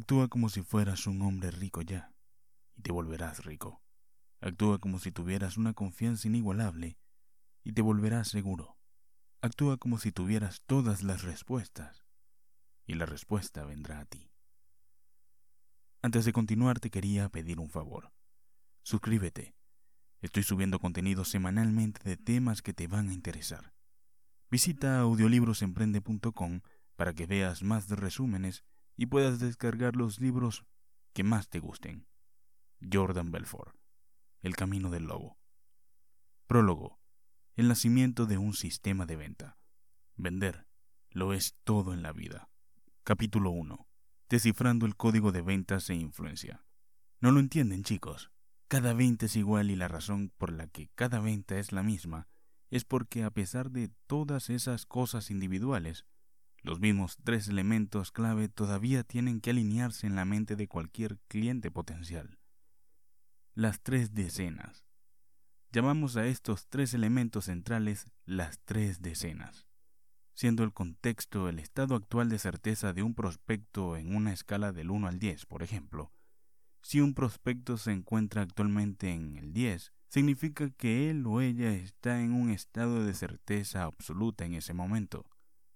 Actúa como si fueras un hombre rico ya, y te volverás rico. Actúa como si tuvieras una confianza inigualable, y te volverás seguro. Actúa como si tuvieras todas las respuestas, y la respuesta vendrá a ti. Antes de continuar te quería pedir un favor. Suscríbete. Estoy subiendo contenido semanalmente de temas que te van a interesar. Visita audiolibrosemprende.com para que veas más resúmenes y puedas descargar los libros que más te gusten. Jordan Belfort, El Camino del Lobo. Prólogo. El nacimiento de un sistema de venta. Vender lo es todo en la vida. Capítulo 1. Descifrando el código de ventas e influencia. No lo entienden, chicos. Cada venta es igual y la razón por la que cada venta es la misma es porque a pesar de todas esas cosas individuales, los mismos tres elementos clave todavía tienen que alinearse en la mente de cualquier cliente potencial. Las tres decenas. Llamamos a estos tres elementos centrales las tres decenas, siendo el contexto el estado actual de certeza de un prospecto en una escala del 1 al 10, por ejemplo. Si un prospecto se encuentra actualmente en el 10, significa que él o ella está en un estado de certeza absoluta en ese momento.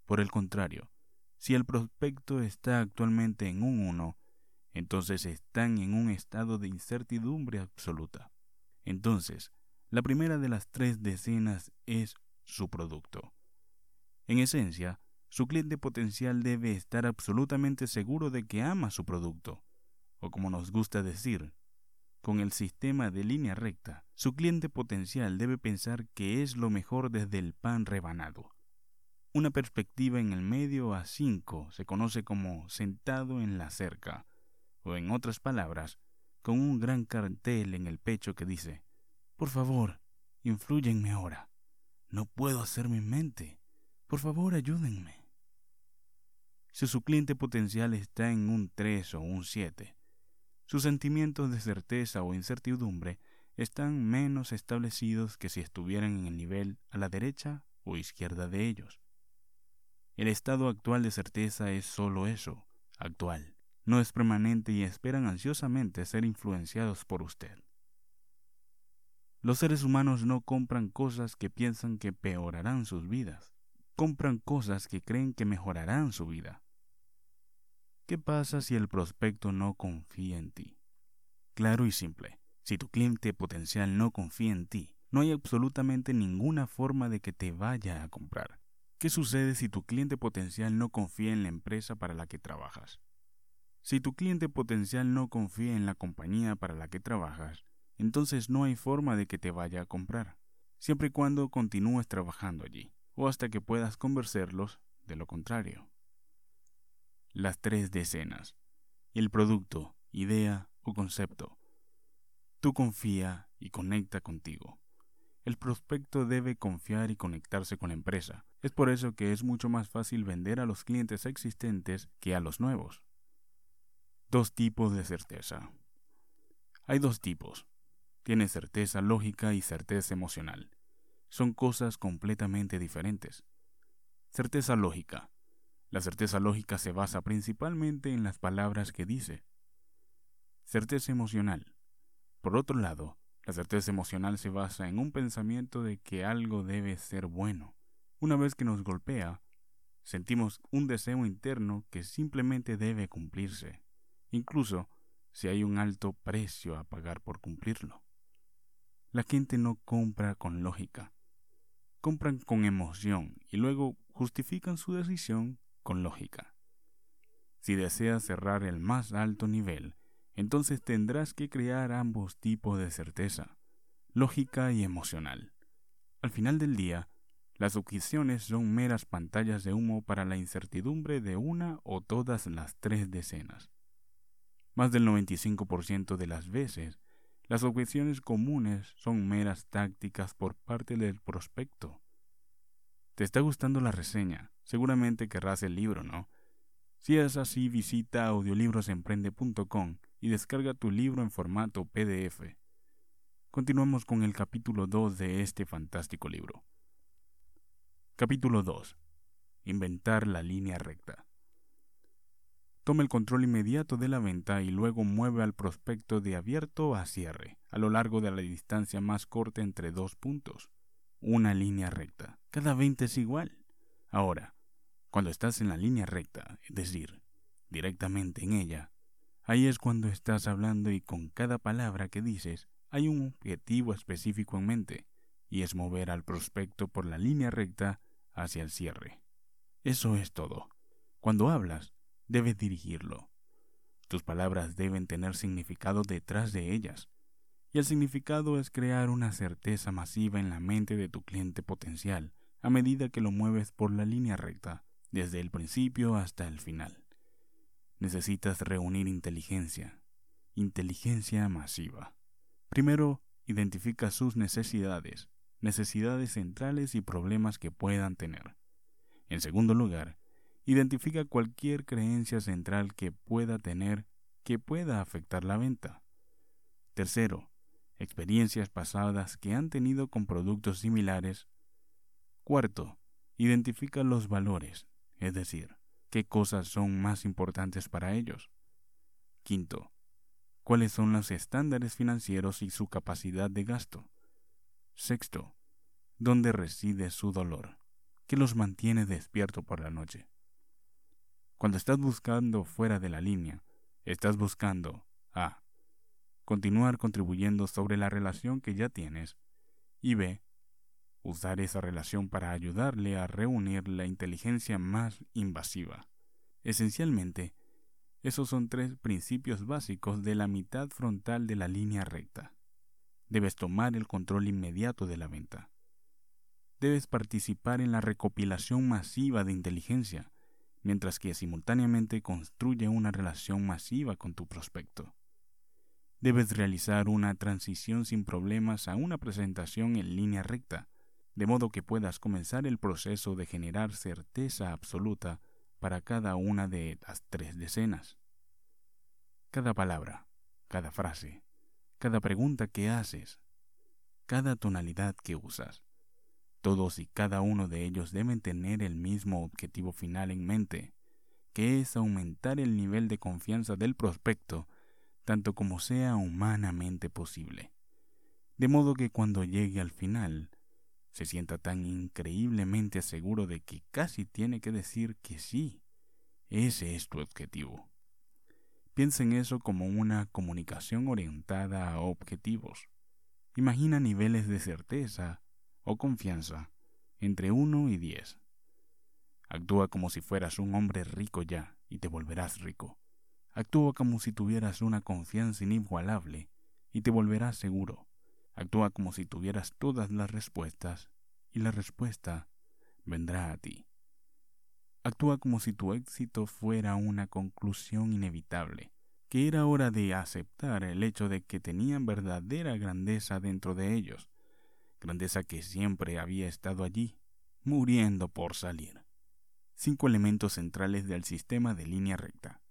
Por el contrario, si el prospecto está actualmente en un 1, entonces están en un estado de incertidumbre absoluta. Entonces, la primera de las tres decenas es su producto. En esencia, su cliente potencial debe estar absolutamente seguro de que ama su producto, o como nos gusta decir, con el sistema de línea recta, su cliente potencial debe pensar que es lo mejor desde el pan rebanado. Una perspectiva en el medio a 5 se conoce como sentado en la cerca, o en otras palabras, con un gran cartel en el pecho que dice, Por favor, influyenme ahora. No puedo hacer mi mente. Por favor, ayúdenme. Si su cliente potencial está en un 3 o un 7, sus sentimientos de certeza o incertidumbre están menos establecidos que si estuvieran en el nivel a la derecha o izquierda de ellos. El estado actual de certeza es solo eso, actual. No es permanente y esperan ansiosamente ser influenciados por usted. Los seres humanos no compran cosas que piensan que peorarán sus vidas. Compran cosas que creen que mejorarán su vida. ¿Qué pasa si el prospecto no confía en ti? Claro y simple. Si tu cliente potencial no confía en ti, no hay absolutamente ninguna forma de que te vaya a comprar. ¿Qué sucede si tu cliente potencial no confía en la empresa para la que trabajas? Si tu cliente potencial no confía en la compañía para la que trabajas, entonces no hay forma de que te vaya a comprar, siempre y cuando continúes trabajando allí, o hasta que puedas convencerlos de lo contrario las tres decenas, el producto, idea o concepto. Tú confía y conecta contigo. El prospecto debe confiar y conectarse con la empresa. Es por eso que es mucho más fácil vender a los clientes existentes que a los nuevos. Dos tipos de certeza. Hay dos tipos. Tiene certeza lógica y certeza emocional. Son cosas completamente diferentes. Certeza lógica la certeza lógica se basa principalmente en las palabras que dice. Certeza emocional. Por otro lado, la certeza emocional se basa en un pensamiento de que algo debe ser bueno. Una vez que nos golpea, sentimos un deseo interno que simplemente debe cumplirse, incluso si hay un alto precio a pagar por cumplirlo. La gente no compra con lógica, compran con emoción y luego justifican su decisión con lógica. Si deseas cerrar el más alto nivel, entonces tendrás que crear ambos tipos de certeza, lógica y emocional. Al final del día, las objeciones son meras pantallas de humo para la incertidumbre de una o todas las tres decenas. Más del 95% de las veces, las objeciones comunes son meras tácticas por parte del prospecto. ¿Te está gustando la reseña? Seguramente querrás el libro, ¿no? Si es así, visita audiolibrosemprende.com y descarga tu libro en formato PDF. Continuamos con el capítulo 2 de este fantástico libro. Capítulo 2. Inventar la línea recta. toma el control inmediato de la venta y luego mueve al prospecto de abierto a cierre a lo largo de la distancia más corta entre dos puntos, una línea recta. Cada venta es igual. Ahora, cuando estás en la línea recta, es decir, directamente en ella, ahí es cuando estás hablando y con cada palabra que dices hay un objetivo específico en mente, y es mover al prospecto por la línea recta hacia el cierre. Eso es todo. Cuando hablas, debes dirigirlo. Tus palabras deben tener significado detrás de ellas. Y el significado es crear una certeza masiva en la mente de tu cliente potencial a medida que lo mueves por la línea recta, desde el principio hasta el final. Necesitas reunir inteligencia, inteligencia masiva. Primero, identifica sus necesidades, necesidades centrales y problemas que puedan tener. En segundo lugar, Identifica cualquier creencia central que pueda tener que pueda afectar la venta. Tercero, experiencias pasadas que han tenido con productos similares. Cuarto, identifica los valores, es decir, qué cosas son más importantes para ellos. Quinto, cuáles son los estándares financieros y su capacidad de gasto. Sexto, dónde reside su dolor, que los mantiene despierto por la noche. Cuando estás buscando fuera de la línea, estás buscando A. Continuar contribuyendo sobre la relación que ya tienes y B. Usar esa relación para ayudarle a reunir la inteligencia más invasiva. Esencialmente, esos son tres principios básicos de la mitad frontal de la línea recta. Debes tomar el control inmediato de la venta. Debes participar en la recopilación masiva de inteligencia mientras que simultáneamente construye una relación masiva con tu prospecto. Debes realizar una transición sin problemas a una presentación en línea recta, de modo que puedas comenzar el proceso de generar certeza absoluta para cada una de las tres decenas. Cada palabra, cada frase, cada pregunta que haces, cada tonalidad que usas, todos y cada uno de ellos deben tener el mismo objetivo final en mente, que es aumentar el nivel de confianza del prospecto tanto como sea humanamente posible. De modo que cuando llegue al final, se sienta tan increíblemente seguro de que casi tiene que decir que sí, ese es tu objetivo. Piensa en eso como una comunicación orientada a objetivos. Imagina niveles de certeza, o confianza entre uno y diez. Actúa como si fueras un hombre rico ya y te volverás rico. Actúa como si tuvieras una confianza inigualable y te volverás seguro. Actúa como si tuvieras todas las respuestas y la respuesta vendrá a ti. Actúa como si tu éxito fuera una conclusión inevitable, que era hora de aceptar el hecho de que tenían verdadera grandeza dentro de ellos grandeza que siempre había estado allí, muriendo por salir. Cinco elementos centrales del sistema de línea recta.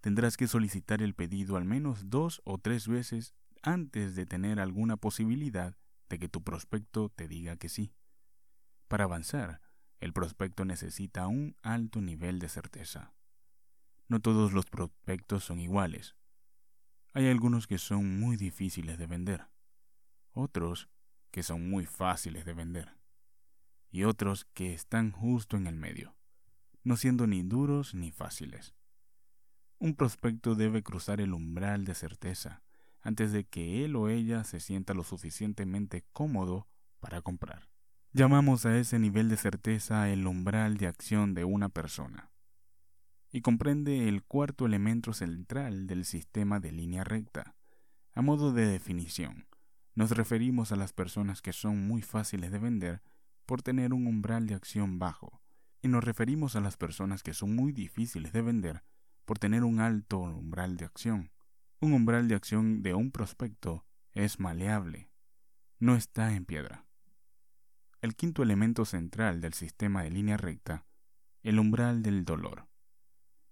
Tendrás que solicitar el pedido al menos dos o tres veces antes de tener alguna posibilidad de que tu prospecto te diga que sí. Para avanzar, el prospecto necesita un alto nivel de certeza. No todos los prospectos son iguales. Hay algunos que son muy difíciles de vender. Otros que son muy fáciles de vender, y otros que están justo en el medio, no siendo ni duros ni fáciles. Un prospecto debe cruzar el umbral de certeza antes de que él o ella se sienta lo suficientemente cómodo para comprar. Llamamos a ese nivel de certeza el umbral de acción de una persona y comprende el cuarto elemento central del sistema de línea recta. A modo de definición, nos referimos a las personas que son muy fáciles de vender por tener un umbral de acción bajo, y nos referimos a las personas que son muy difíciles de vender por tener un alto umbral de acción. Un umbral de acción de un prospecto es maleable, no está en piedra. El quinto elemento central del sistema de línea recta, el umbral del dolor.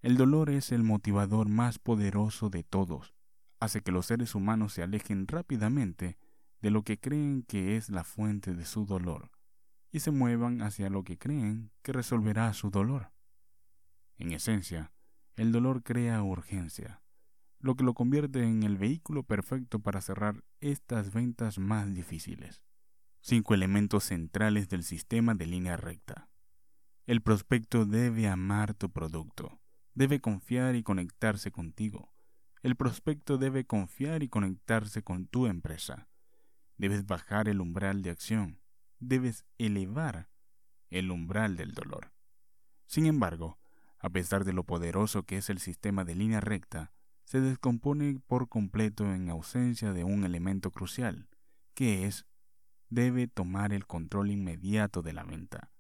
El dolor es el motivador más poderoso de todos, hace que los seres humanos se alejen rápidamente de lo que creen que es la fuente de su dolor y se muevan hacia lo que creen que resolverá su dolor. En esencia, el dolor crea urgencia, lo que lo convierte en el vehículo perfecto para cerrar estas ventas más difíciles. Cinco elementos centrales del sistema de línea recta. El prospecto debe amar tu producto, debe confiar y conectarse contigo. El prospecto debe confiar y conectarse con tu empresa. Debes bajar el umbral de acción, debes elevar el umbral del dolor. Sin embargo, a pesar de lo poderoso que es el sistema de línea recta, se descompone por completo en ausencia de un elemento crucial, que es, debe tomar el control inmediato de la venta.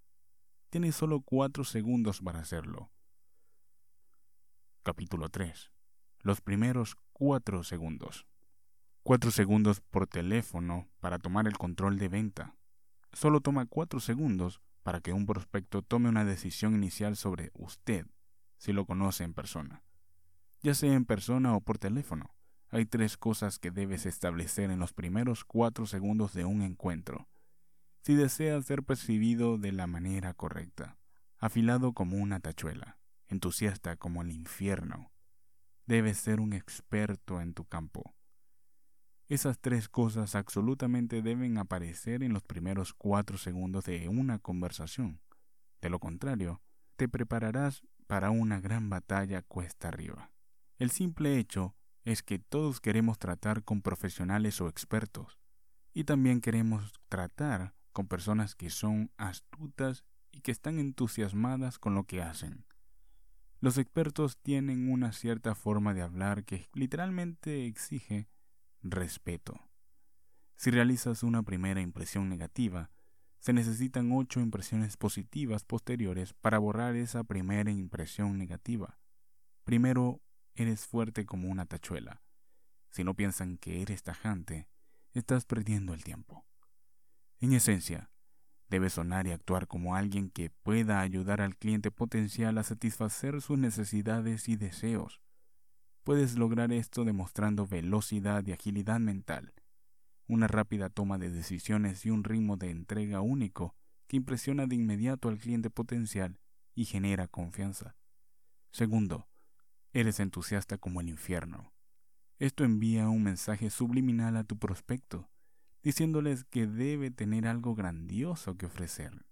Tiene solo cuatro segundos para hacerlo. Capítulo 3. Los primeros cuatro segundos. Cuatro segundos por teléfono para tomar el control de venta. Solo toma cuatro segundos para que un prospecto tome una decisión inicial sobre usted, si lo conoce en persona. Ya sea en persona o por teléfono, hay tres cosas que debes establecer en los primeros cuatro segundos de un encuentro si desea ser percibido de la manera correcta, afilado como una tachuela, entusiasta como el infierno. Debes ser un experto en tu campo. Esas tres cosas absolutamente deben aparecer en los primeros cuatro segundos de una conversación. De lo contrario, te prepararás para una gran batalla cuesta arriba. El simple hecho es que todos queremos tratar con profesionales o expertos, y también queremos tratar con personas que son astutas y que están entusiasmadas con lo que hacen. Los expertos tienen una cierta forma de hablar que literalmente exige respeto. Si realizas una primera impresión negativa, se necesitan ocho impresiones positivas posteriores para borrar esa primera impresión negativa. Primero, eres fuerte como una tachuela. Si no piensan que eres tajante, estás perdiendo el tiempo. En esencia, debes sonar y actuar como alguien que pueda ayudar al cliente potencial a satisfacer sus necesidades y deseos. Puedes lograr esto demostrando velocidad y agilidad mental, una rápida toma de decisiones y un ritmo de entrega único que impresiona de inmediato al cliente potencial y genera confianza. Segundo, eres entusiasta como el infierno. Esto envía un mensaje subliminal a tu prospecto diciéndoles que debe tener algo grandioso que ofrecer.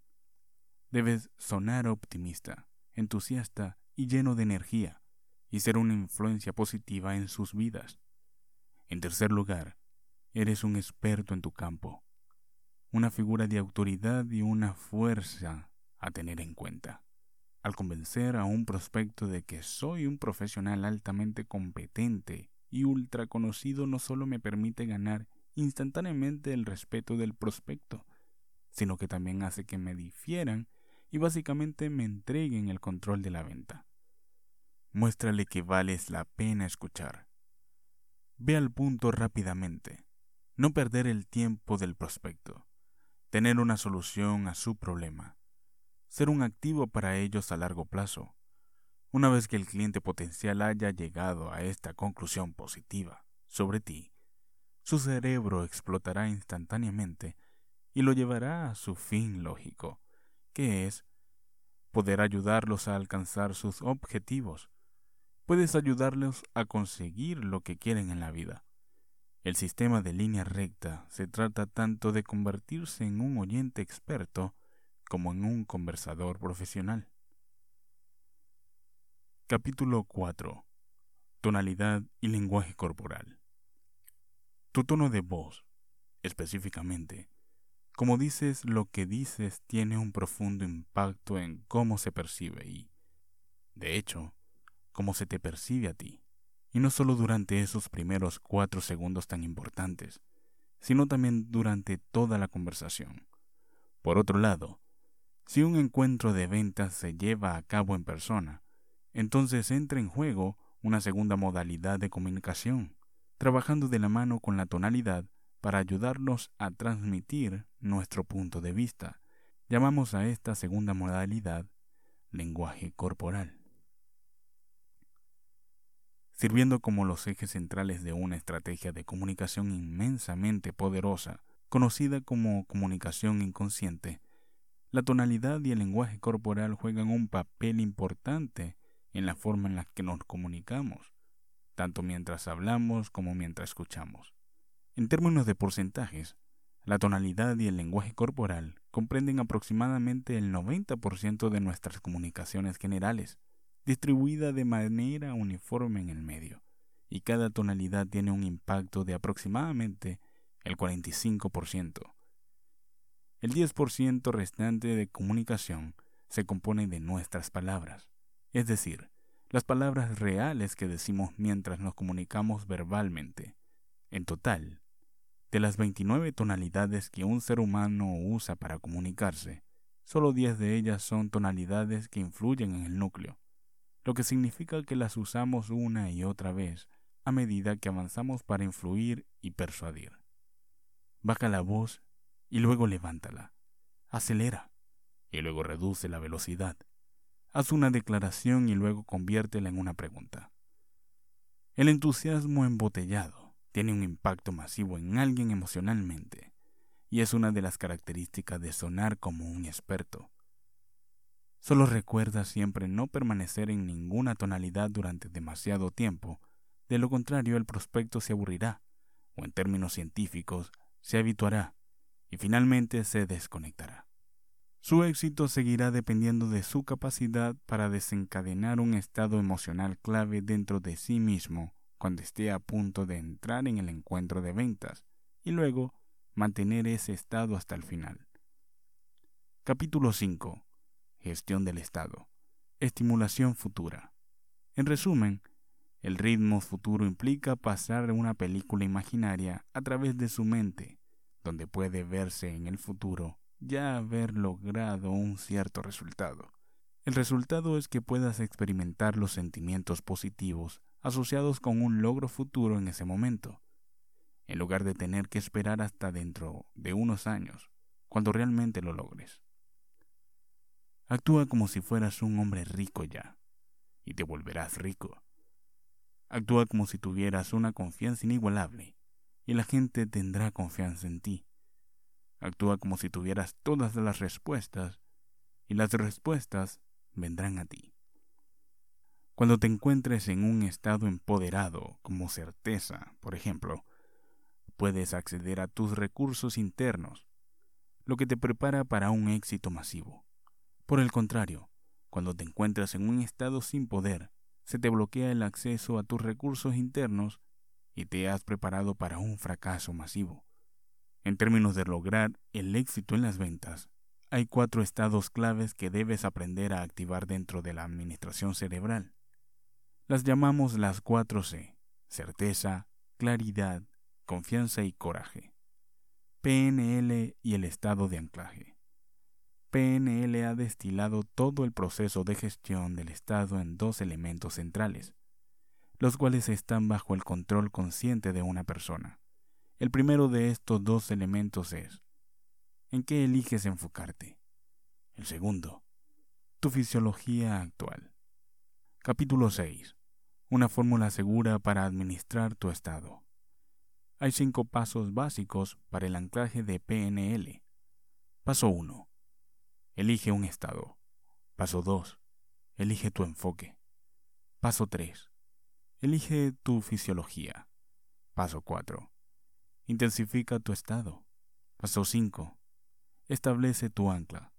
Debes sonar optimista, entusiasta y lleno de energía, y ser una influencia positiva en sus vidas. En tercer lugar, eres un experto en tu campo, una figura de autoridad y una fuerza a tener en cuenta. Al convencer a un prospecto de que soy un profesional altamente competente y ultra conocido no solo me permite ganar instantáneamente el respeto del prospecto, sino que también hace que me difieran y básicamente me entreguen el control de la venta. Muéstrale que vales la pena escuchar. Ve al punto rápidamente. No perder el tiempo del prospecto. Tener una solución a su problema. Ser un activo para ellos a largo plazo. Una vez que el cliente potencial haya llegado a esta conclusión positiva sobre ti, su cerebro explotará instantáneamente y lo llevará a su fin lógico, que es poder ayudarlos a alcanzar sus objetivos. Puedes ayudarlos a conseguir lo que quieren en la vida. El sistema de línea recta se trata tanto de convertirse en un oyente experto como en un conversador profesional. Capítulo 4. Tonalidad y lenguaje corporal. Tu tono de voz, específicamente, como dices lo que dices, tiene un profundo impacto en cómo se percibe y, de hecho, cómo se te percibe a ti. Y no solo durante esos primeros cuatro segundos tan importantes, sino también durante toda la conversación. Por otro lado, si un encuentro de ventas se lleva a cabo en persona, entonces entra en juego una segunda modalidad de comunicación, trabajando de la mano con la tonalidad para ayudarnos a transmitir nuestro punto de vista. Llamamos a esta segunda modalidad lenguaje corporal. Sirviendo como los ejes centrales de una estrategia de comunicación inmensamente poderosa, conocida como comunicación inconsciente, la tonalidad y el lenguaje corporal juegan un papel importante en la forma en la que nos comunicamos, tanto mientras hablamos como mientras escuchamos. En términos de porcentajes, la tonalidad y el lenguaje corporal comprenden aproximadamente el 90% de nuestras comunicaciones generales, distribuida de manera uniforme en el medio, y cada tonalidad tiene un impacto de aproximadamente el 45%. El 10% restante de comunicación se compone de nuestras palabras, es decir, las palabras reales que decimos mientras nos comunicamos verbalmente. En total, de las 29 tonalidades que un ser humano usa para comunicarse, solo 10 de ellas son tonalidades que influyen en el núcleo, lo que significa que las usamos una y otra vez a medida que avanzamos para influir y persuadir. Baja la voz y luego levántala. Acelera y luego reduce la velocidad. Haz una declaración y luego conviértela en una pregunta. El entusiasmo embotellado tiene un impacto masivo en alguien emocionalmente, y es una de las características de sonar como un experto. Solo recuerda siempre no permanecer en ninguna tonalidad durante demasiado tiempo, de lo contrario el prospecto se aburrirá, o en términos científicos, se habituará, y finalmente se desconectará. Su éxito seguirá dependiendo de su capacidad para desencadenar un estado emocional clave dentro de sí mismo cuando esté a punto de entrar en el encuentro de ventas y luego mantener ese estado hasta el final. Capítulo 5. Gestión del estado. Estimulación futura. En resumen, el ritmo futuro implica pasar una película imaginaria a través de su mente, donde puede verse en el futuro ya haber logrado un cierto resultado. El resultado es que puedas experimentar los sentimientos positivos asociados con un logro futuro en ese momento, en lugar de tener que esperar hasta dentro de unos años, cuando realmente lo logres. Actúa como si fueras un hombre rico ya, y te volverás rico. Actúa como si tuvieras una confianza inigualable, y la gente tendrá confianza en ti. Actúa como si tuvieras todas las respuestas, y las respuestas vendrán a ti. Cuando te encuentres en un estado empoderado, como certeza, por ejemplo, puedes acceder a tus recursos internos, lo que te prepara para un éxito masivo. Por el contrario, cuando te encuentras en un estado sin poder, se te bloquea el acceso a tus recursos internos y te has preparado para un fracaso masivo. En términos de lograr el éxito en las ventas, hay cuatro estados claves que debes aprender a activar dentro de la administración cerebral. Las llamamos las cuatro C, certeza, claridad, confianza y coraje. PNL y el estado de anclaje. PNL ha destilado todo el proceso de gestión del estado en dos elementos centrales, los cuales están bajo el control consciente de una persona. El primero de estos dos elementos es, ¿en qué eliges enfocarte? El segundo, tu fisiología actual. Capítulo 6 una fórmula segura para administrar tu estado. Hay cinco pasos básicos para el anclaje de PNL. Paso 1. Elige un estado. Paso 2. Elige tu enfoque. Paso 3. Elige tu fisiología. Paso 4. Intensifica tu estado. Paso 5. Establece tu ancla.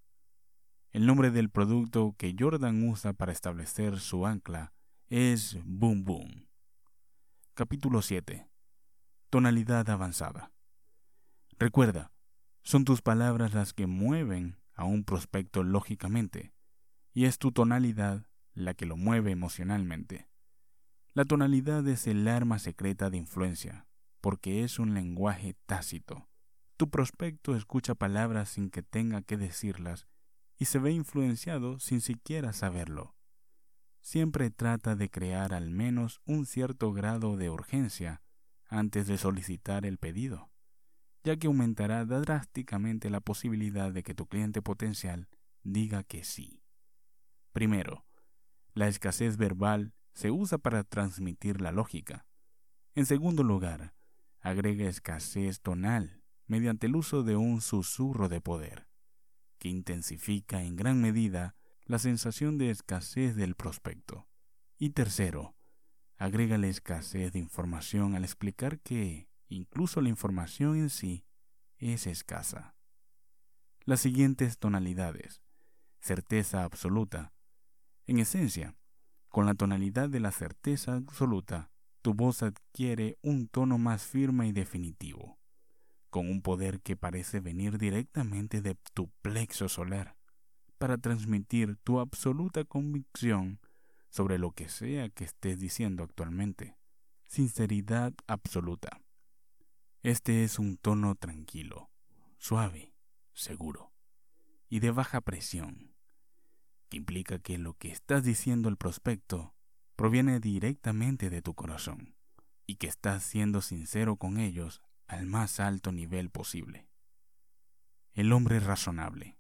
El nombre del producto que Jordan usa para establecer su ancla es Boom Boom. Capítulo 7. Tonalidad avanzada. Recuerda, son tus palabras las que mueven a un prospecto lógicamente, y es tu tonalidad la que lo mueve emocionalmente. La tonalidad es el arma secreta de influencia, porque es un lenguaje tácito. Tu prospecto escucha palabras sin que tenga que decirlas y se ve influenciado sin siquiera saberlo siempre trata de crear al menos un cierto grado de urgencia antes de solicitar el pedido, ya que aumentará drásticamente la posibilidad de que tu cliente potencial diga que sí. Primero, la escasez verbal se usa para transmitir la lógica. En segundo lugar, agrega escasez tonal mediante el uso de un susurro de poder, que intensifica en gran medida la sensación de escasez del prospecto. Y tercero, agrega la escasez de información al explicar que incluso la información en sí es escasa. Las siguientes tonalidades. Certeza absoluta. En esencia, con la tonalidad de la certeza absoluta, tu voz adquiere un tono más firme y definitivo, con un poder que parece venir directamente de tu plexo solar, para transmitir tu absoluta convicción sobre lo que sea que estés diciendo actualmente. Sinceridad absoluta. Este es un tono tranquilo, suave, seguro y de baja presión, que implica que lo que estás diciendo al prospecto proviene directamente de tu corazón y que estás siendo sincero con ellos al más alto nivel posible. El hombre razonable.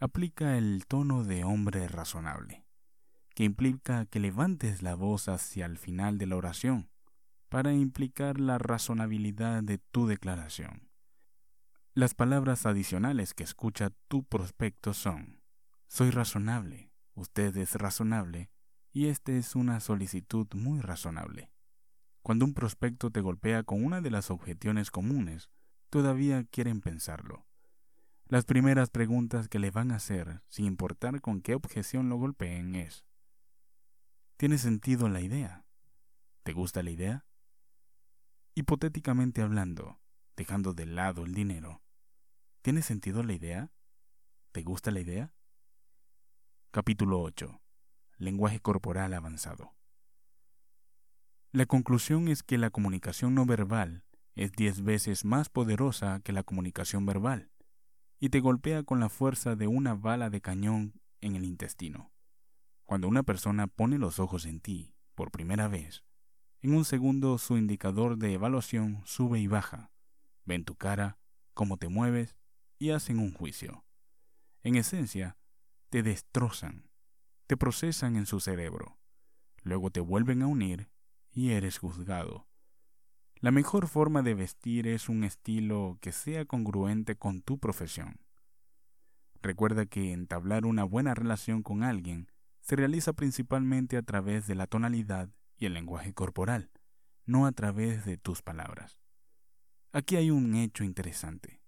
Aplica el tono de hombre razonable que implica que levantes la voz hacia el final de la oración para implicar la razonabilidad de tu declaración. Las palabras adicionales que escucha tu prospecto son, soy razonable, usted es razonable, y esta es una solicitud muy razonable. Cuando un prospecto te golpea con una de las objeciones comunes, todavía quieren pensarlo. Las primeras preguntas que le van a hacer, sin importar con qué objeción lo golpeen, es, ¿Tiene sentido la idea? ¿Te gusta la idea? Hipotéticamente hablando, dejando de lado el dinero, ¿tiene sentido la idea? ¿Te gusta la idea? Capítulo 8. Lenguaje corporal avanzado. La conclusión es que la comunicación no verbal es diez veces más poderosa que la comunicación verbal y te golpea con la fuerza de una bala de cañón en el intestino. Cuando una persona pone los ojos en ti por primera vez, en un segundo su indicador de evaluación sube y baja. Ven tu cara, cómo te mueves y hacen un juicio. En esencia, te destrozan, te procesan en su cerebro, luego te vuelven a unir y eres juzgado. La mejor forma de vestir es un estilo que sea congruente con tu profesión. Recuerda que entablar una buena relación con alguien se realiza principalmente a través de la tonalidad y el lenguaje corporal, no a través de tus palabras. Aquí hay un hecho interesante.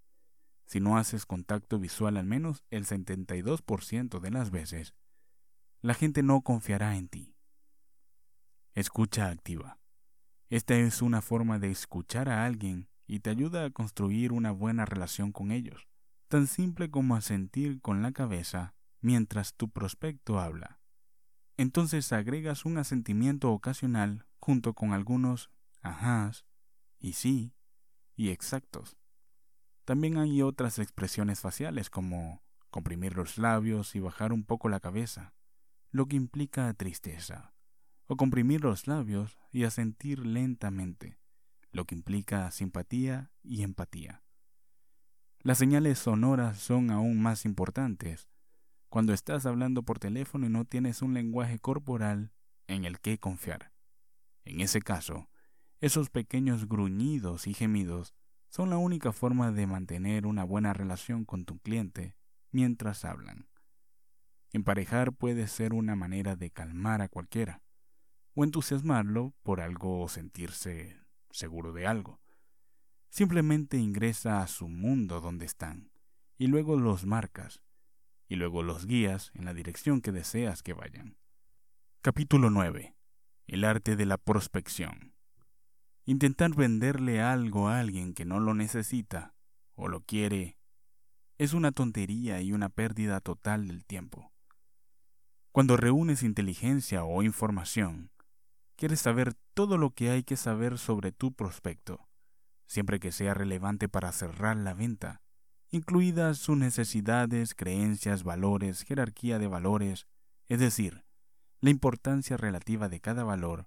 Si no haces contacto visual al menos el 72% de las veces, la gente no confiará en ti. Escucha activa. Esta es una forma de escuchar a alguien y te ayuda a construir una buena relación con ellos, tan simple como asentir con la cabeza mientras tu prospecto habla. Entonces agregas un asentimiento ocasional junto con algunos ajás y sí y exactos. También hay otras expresiones faciales como comprimir los labios y bajar un poco la cabeza, lo que implica tristeza, o comprimir los labios y asentir lentamente, lo que implica simpatía y empatía. Las señales sonoras son aún más importantes, cuando estás hablando por teléfono y no tienes un lenguaje corporal en el que confiar. En ese caso, esos pequeños gruñidos y gemidos son la única forma de mantener una buena relación con tu cliente mientras hablan. Emparejar puede ser una manera de calmar a cualquiera, o entusiasmarlo por algo o sentirse seguro de algo. Simplemente ingresa a su mundo donde están, y luego los marcas, y luego los guías en la dirección que deseas que vayan. Capítulo 9. El arte de la prospección. Intentar venderle algo a alguien que no lo necesita o lo quiere es una tontería y una pérdida total del tiempo. Cuando reúnes inteligencia o información, quieres saber todo lo que hay que saber sobre tu prospecto, siempre que sea relevante para cerrar la venta incluidas sus necesidades, creencias, valores, jerarquía de valores, es decir, la importancia relativa de cada valor,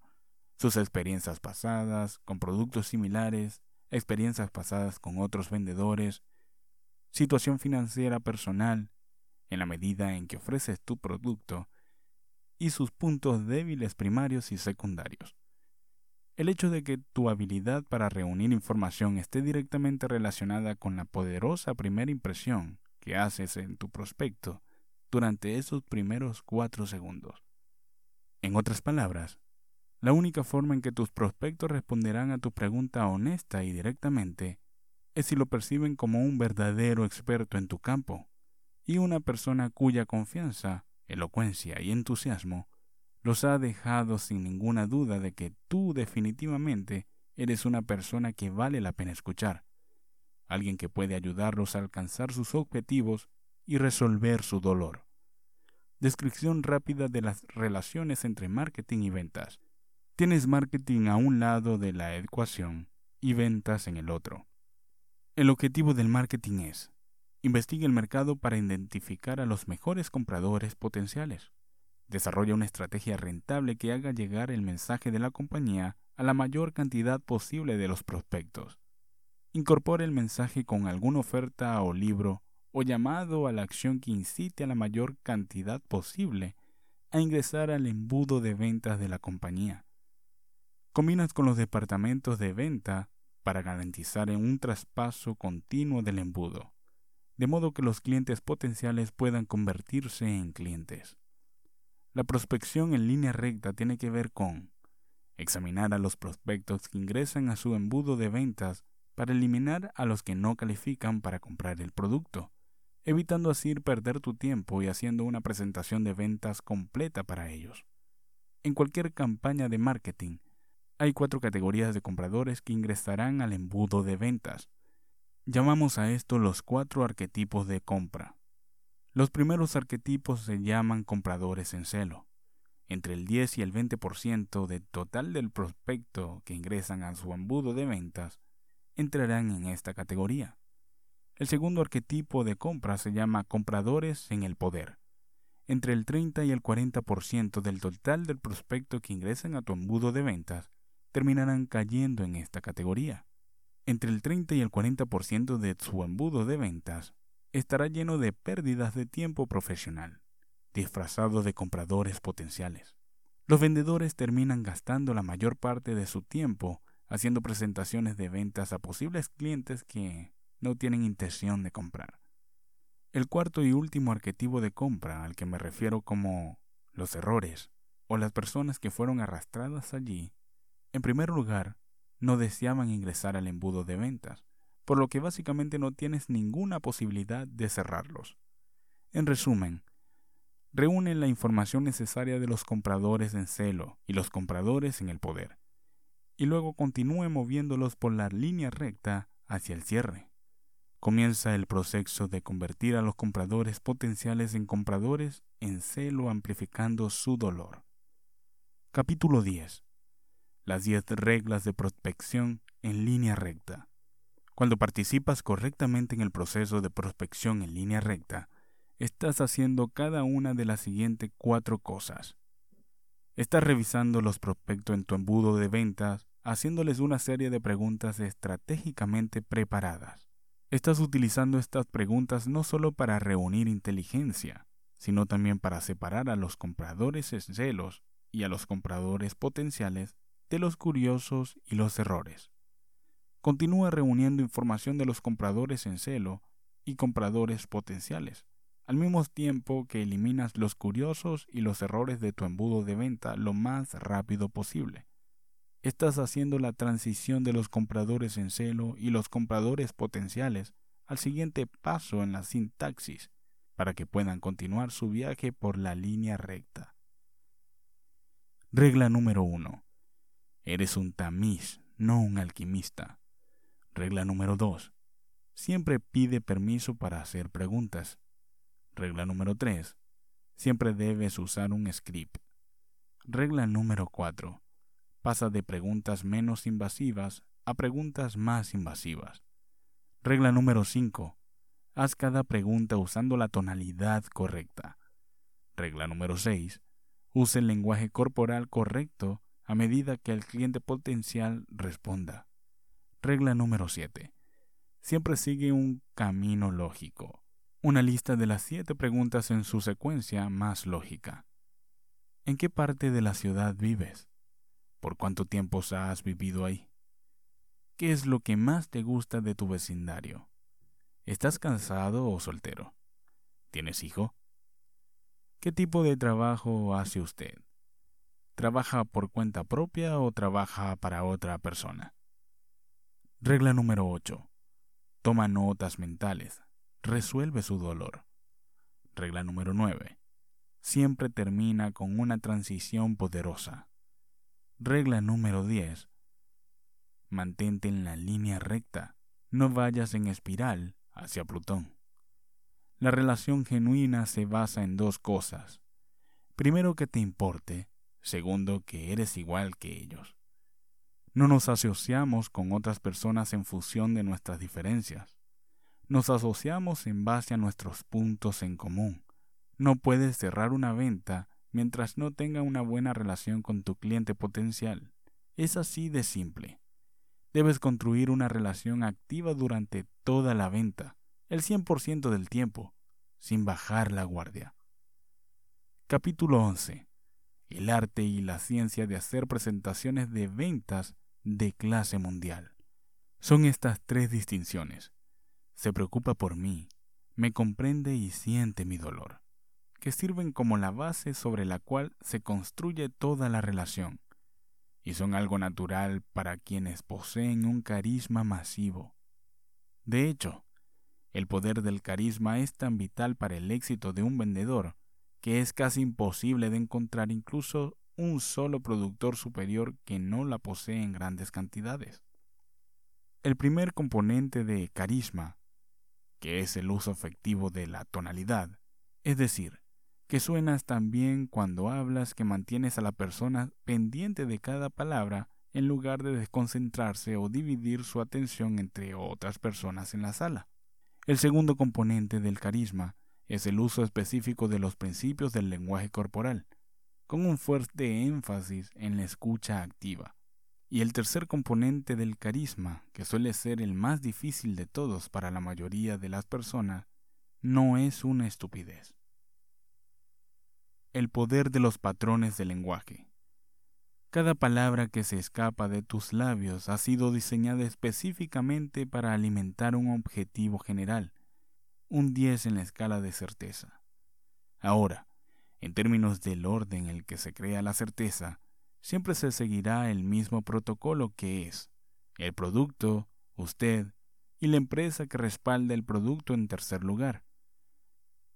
sus experiencias pasadas con productos similares, experiencias pasadas con otros vendedores, situación financiera personal, en la medida en que ofreces tu producto, y sus puntos débiles primarios y secundarios. El hecho de que tu habilidad para reunir información esté directamente relacionada con la poderosa primera impresión que haces en tu prospecto durante esos primeros cuatro segundos. En otras palabras, la única forma en que tus prospectos responderán a tu pregunta honesta y directamente es si lo perciben como un verdadero experto en tu campo y una persona cuya confianza, elocuencia y entusiasmo los ha dejado sin ninguna duda de que tú definitivamente eres una persona que vale la pena escuchar, alguien que puede ayudarlos a alcanzar sus objetivos y resolver su dolor. Descripción rápida de las relaciones entre marketing y ventas. Tienes marketing a un lado de la ecuación y ventas en el otro. El objetivo del marketing es investiga el mercado para identificar a los mejores compradores potenciales. Desarrolla una estrategia rentable que haga llegar el mensaje de la compañía a la mayor cantidad posible de los prospectos. Incorpora el mensaje con alguna oferta o libro o llamado a la acción que incite a la mayor cantidad posible a ingresar al embudo de ventas de la compañía. Combinas con los departamentos de venta para garantizar un traspaso continuo del embudo, de modo que los clientes potenciales puedan convertirse en clientes. La prospección en línea recta tiene que ver con examinar a los prospectos que ingresan a su embudo de ventas para eliminar a los que no califican para comprar el producto, evitando así perder tu tiempo y haciendo una presentación de ventas completa para ellos. En cualquier campaña de marketing, hay cuatro categorías de compradores que ingresarán al embudo de ventas. Llamamos a esto los cuatro arquetipos de compra. Los primeros arquetipos se llaman compradores en celo. Entre el 10 y el 20% del total del prospecto que ingresan a su embudo de ventas entrarán en esta categoría. El segundo arquetipo de compra se llama compradores en el poder. Entre el 30 y el 40% del total del prospecto que ingresan a tu embudo de ventas terminarán cayendo en esta categoría. Entre el 30 y el 40% de su embudo de ventas estará lleno de pérdidas de tiempo profesional, disfrazado de compradores potenciales. Los vendedores terminan gastando la mayor parte de su tiempo haciendo presentaciones de ventas a posibles clientes que no tienen intención de comprar. El cuarto y último arquetipo de compra al que me refiero como los errores o las personas que fueron arrastradas allí en primer lugar, no deseaban ingresar al embudo de ventas, por lo que básicamente no tienes ninguna posibilidad de cerrarlos. En resumen, reúnen la información necesaria de los compradores en celo y los compradores en el poder, y luego continúe moviéndolos por la línea recta hacia el cierre. Comienza el proceso de convertir a los compradores potenciales en compradores en celo amplificando su dolor. Capítulo 10 las 10 reglas de prospección en línea recta. Cuando participas correctamente en el proceso de prospección en línea recta, estás haciendo cada una de las siguientes cuatro cosas. Estás revisando los prospectos en tu embudo de ventas, haciéndoles una serie de preguntas estratégicamente preparadas. Estás utilizando estas preguntas no solo para reunir inteligencia, sino también para separar a los compradores celos y a los compradores potenciales de los curiosos y los errores. Continúa reuniendo información de los compradores en celo y compradores potenciales, al mismo tiempo que eliminas los curiosos y los errores de tu embudo de venta lo más rápido posible. Estás haciendo la transición de los compradores en celo y los compradores potenciales al siguiente paso en la sintaxis para que puedan continuar su viaje por la línea recta. Regla número 1. Eres un tamiz, no un alquimista. Regla número 2. Siempre pide permiso para hacer preguntas. Regla número 3. Siempre debes usar un script. Regla número 4. Pasa de preguntas menos invasivas a preguntas más invasivas. Regla número 5. Haz cada pregunta usando la tonalidad correcta. Regla número 6. Use el lenguaje corporal correcto a medida que el cliente potencial responda. Regla número 7. Siempre sigue un camino lógico. Una lista de las siete preguntas en su secuencia más lógica. ¿En qué parte de la ciudad vives? ¿Por cuánto tiempo has vivido ahí? ¿Qué es lo que más te gusta de tu vecindario? ¿Estás cansado o soltero? ¿Tienes hijo? ¿Qué tipo de trabajo hace usted? ¿Trabaja por cuenta propia o trabaja para otra persona? Regla número 8. Toma notas mentales. Resuelve su dolor. Regla número 9. Siempre termina con una transición poderosa. Regla número 10. Mantente en la línea recta. No vayas en espiral hacia Plutón. La relación genuina se basa en dos cosas. Primero, que te importe. Segundo, que eres igual que ellos. No nos asociamos con otras personas en función de nuestras diferencias. Nos asociamos en base a nuestros puntos en común. No puedes cerrar una venta mientras no tenga una buena relación con tu cliente potencial. Es así de simple. Debes construir una relación activa durante toda la venta, el 100% del tiempo, sin bajar la guardia. Capítulo 11. El arte y la ciencia de hacer presentaciones de ventas de clase mundial. Son estas tres distinciones. Se preocupa por mí, me comprende y siente mi dolor, que sirven como la base sobre la cual se construye toda la relación, y son algo natural para quienes poseen un carisma masivo. De hecho, el poder del carisma es tan vital para el éxito de un vendedor que es casi imposible de encontrar incluso un solo productor superior que no la posee en grandes cantidades. El primer componente de carisma, que es el uso efectivo de la tonalidad, es decir, que suenas tan bien cuando hablas que mantienes a la persona pendiente de cada palabra en lugar de desconcentrarse o dividir su atención entre otras personas en la sala. El segundo componente del carisma es el uso específico de los principios del lenguaje corporal, con un fuerte énfasis en la escucha activa. Y el tercer componente del carisma, que suele ser el más difícil de todos para la mayoría de las personas, no es una estupidez. El poder de los patrones del lenguaje. Cada palabra que se escapa de tus labios ha sido diseñada específicamente para alimentar un objetivo general, un 10 en la escala de certeza. Ahora, en términos del orden en el que se crea la certeza, siempre se seguirá el mismo protocolo que es el producto, usted y la empresa que respalda el producto en tercer lugar.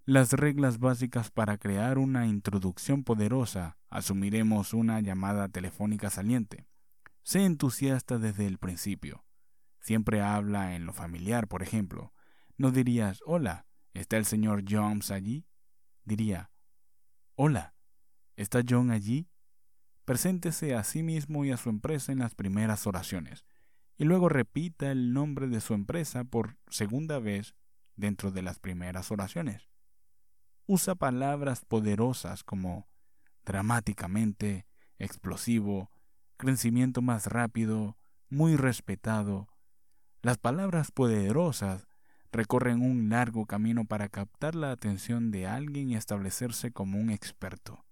Las reglas básicas para crear una introducción poderosa, asumiremos una llamada telefónica saliente. Sé entusiasta desde el principio. Siempre habla en lo familiar, por ejemplo. No dirías, hola, ¿está el señor Jones allí? Diría, Hola, ¿está John allí? Preséntese a sí mismo y a su empresa en las primeras oraciones, y luego repita el nombre de su empresa por segunda vez dentro de las primeras oraciones. Usa palabras poderosas como dramáticamente, explosivo, crecimiento más rápido, muy respetado. Las palabras poderosas recorren un largo camino para captar la atención de alguien y establecerse como un experto.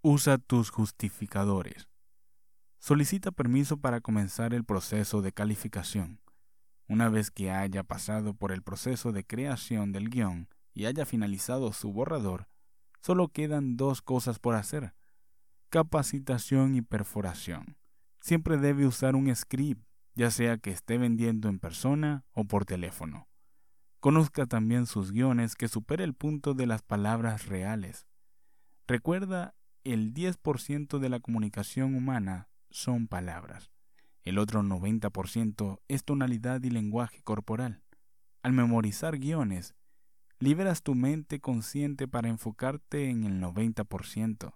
Usa tus justificadores. Solicita permiso para comenzar el proceso de calificación. Una vez que haya pasado por el proceso de creación del guion y haya finalizado su borrador, solo quedan dos cosas por hacer. Capacitación y perforación. Siempre debe usar un script, ya sea que esté vendiendo en persona o por teléfono. Conozca también sus guiones que supere el punto de las palabras reales. Recuerda, el 10% de la comunicación humana son palabras. El otro 90% es tonalidad y lenguaje corporal. Al memorizar guiones, liberas tu mente consciente para enfocarte en el 90%.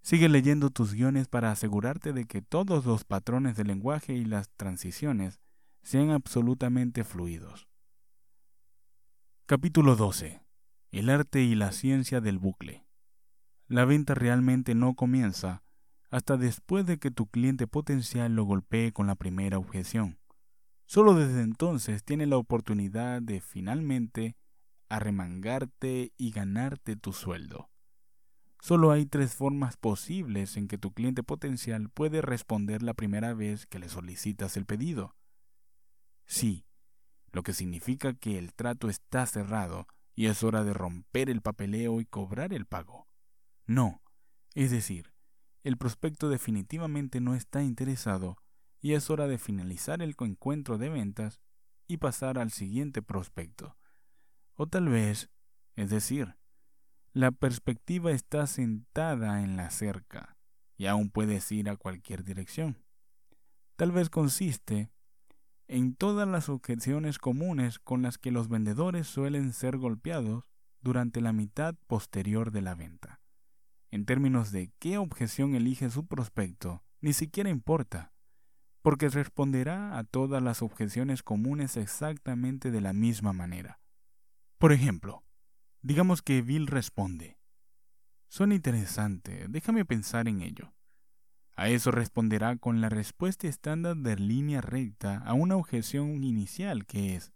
Sigue leyendo tus guiones para asegurarte de que todos los patrones de lenguaje y las transiciones sean absolutamente fluidos. Capítulo 12. El arte y la ciencia del bucle. La venta realmente no comienza hasta después de que tu cliente potencial lo golpee con la primera objeción. Solo desde entonces tiene la oportunidad de finalmente arremangarte y ganarte tu sueldo. Solo hay tres formas posibles en que tu cliente potencial puede responder la primera vez que le solicitas el pedido. Sí, lo que significa que el trato está cerrado y es hora de romper el papeleo y cobrar el pago. No, es decir, el prospecto definitivamente no está interesado y es hora de finalizar el encuentro de ventas y pasar al siguiente prospecto. O tal vez, es decir, la perspectiva está sentada en la cerca y aún puedes ir a cualquier dirección. Tal vez consiste en todas las objeciones comunes con las que los vendedores suelen ser golpeados durante la mitad posterior de la venta. En términos de qué objeción elige su prospecto, ni siquiera importa, porque responderá a todas las objeciones comunes exactamente de la misma manera. Por ejemplo, digamos que Bill responde, Suena interesante, déjame pensar en ello. A eso responderá con la respuesta estándar de línea recta a una objeción inicial que es,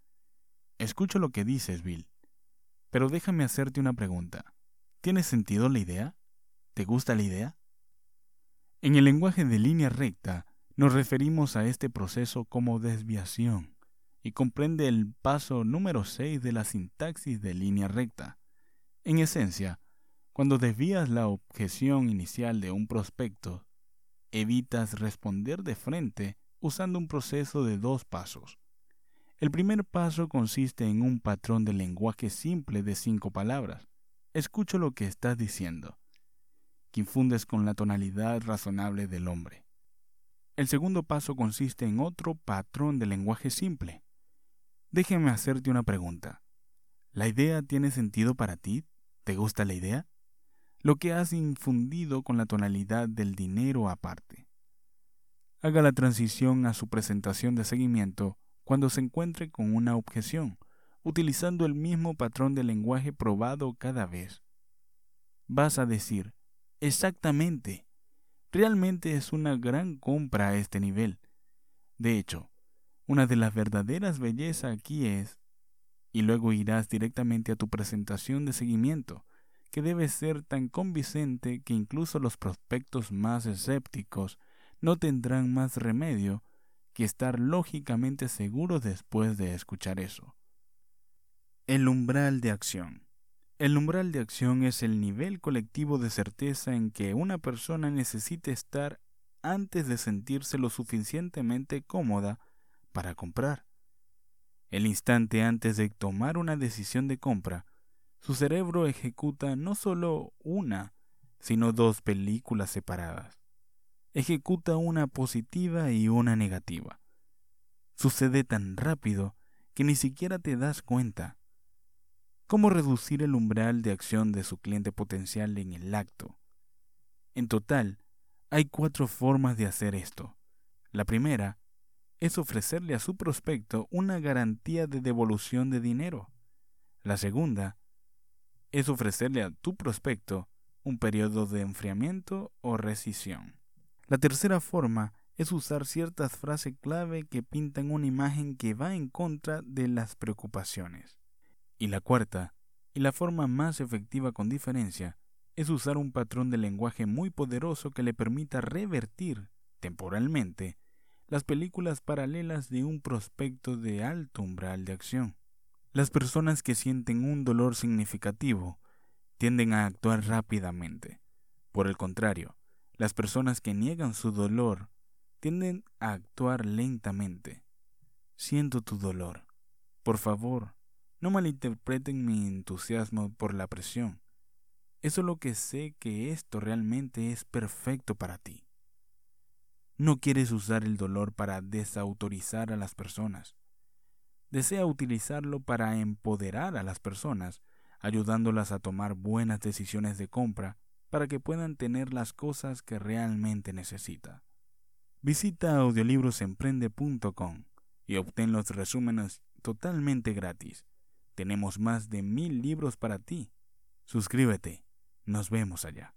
escucho lo que dices, Bill, pero déjame hacerte una pregunta. ¿Tiene sentido la idea? ¿Te gusta la idea? En el lenguaje de línea recta nos referimos a este proceso como desviación y comprende el paso número 6 de la sintaxis de línea recta. En esencia, cuando desvías la objeción inicial de un prospecto, evitas responder de frente usando un proceso de dos pasos. El primer paso consiste en un patrón de lenguaje simple de cinco palabras. Escucho lo que estás diciendo, que infundes con la tonalidad razonable del hombre. El segundo paso consiste en otro patrón de lenguaje simple. Déjeme hacerte una pregunta. ¿La idea tiene sentido para ti? ¿Te gusta la idea? Lo que has infundido con la tonalidad del dinero aparte. Haga la transición a su presentación de seguimiento cuando se encuentre con una objeción, utilizando el mismo patrón de lenguaje probado cada vez. Vas a decir, exactamente, realmente es una gran compra a este nivel. De hecho, una de las verdaderas bellezas aquí es, y luego irás directamente a tu presentación de seguimiento, que debe ser tan convincente que incluso los prospectos más escépticos no tendrán más remedio que estar lógicamente seguros después de escuchar eso. El umbral de acción. El umbral de acción es el nivel colectivo de certeza en que una persona necesita estar antes de sentirse lo suficientemente cómoda para comprar. El instante antes de tomar una decisión de compra, su cerebro ejecuta no solo una, sino dos películas separadas. Ejecuta una positiva y una negativa. Sucede tan rápido que ni siquiera te das cuenta. ¿Cómo reducir el umbral de acción de su cliente potencial en el acto? En total, hay cuatro formas de hacer esto. La primera es ofrecerle a su prospecto una garantía de devolución de dinero. La segunda es ofrecerle a tu prospecto un periodo de enfriamiento o rescisión. La tercera forma es usar ciertas frases clave que pintan una imagen que va en contra de las preocupaciones. Y la cuarta, y la forma más efectiva con diferencia, es usar un patrón de lenguaje muy poderoso que le permita revertir, temporalmente, las películas paralelas de un prospecto de alto umbral de acción. Las personas que sienten un dolor significativo tienden a actuar rápidamente. Por el contrario, las personas que niegan su dolor tienden a actuar lentamente. Siento tu dolor. Por favor, no malinterpreten mi entusiasmo por la presión. Es solo que sé que esto realmente es perfecto para ti. No quieres usar el dolor para desautorizar a las personas. Desea utilizarlo para empoderar a las personas, ayudándolas a tomar buenas decisiones de compra para que puedan tener las cosas que realmente necesita. Visita audiolibrosemprende.com y obtén los resúmenes totalmente gratis. Tenemos más de mil libros para ti. Suscríbete. Nos vemos allá.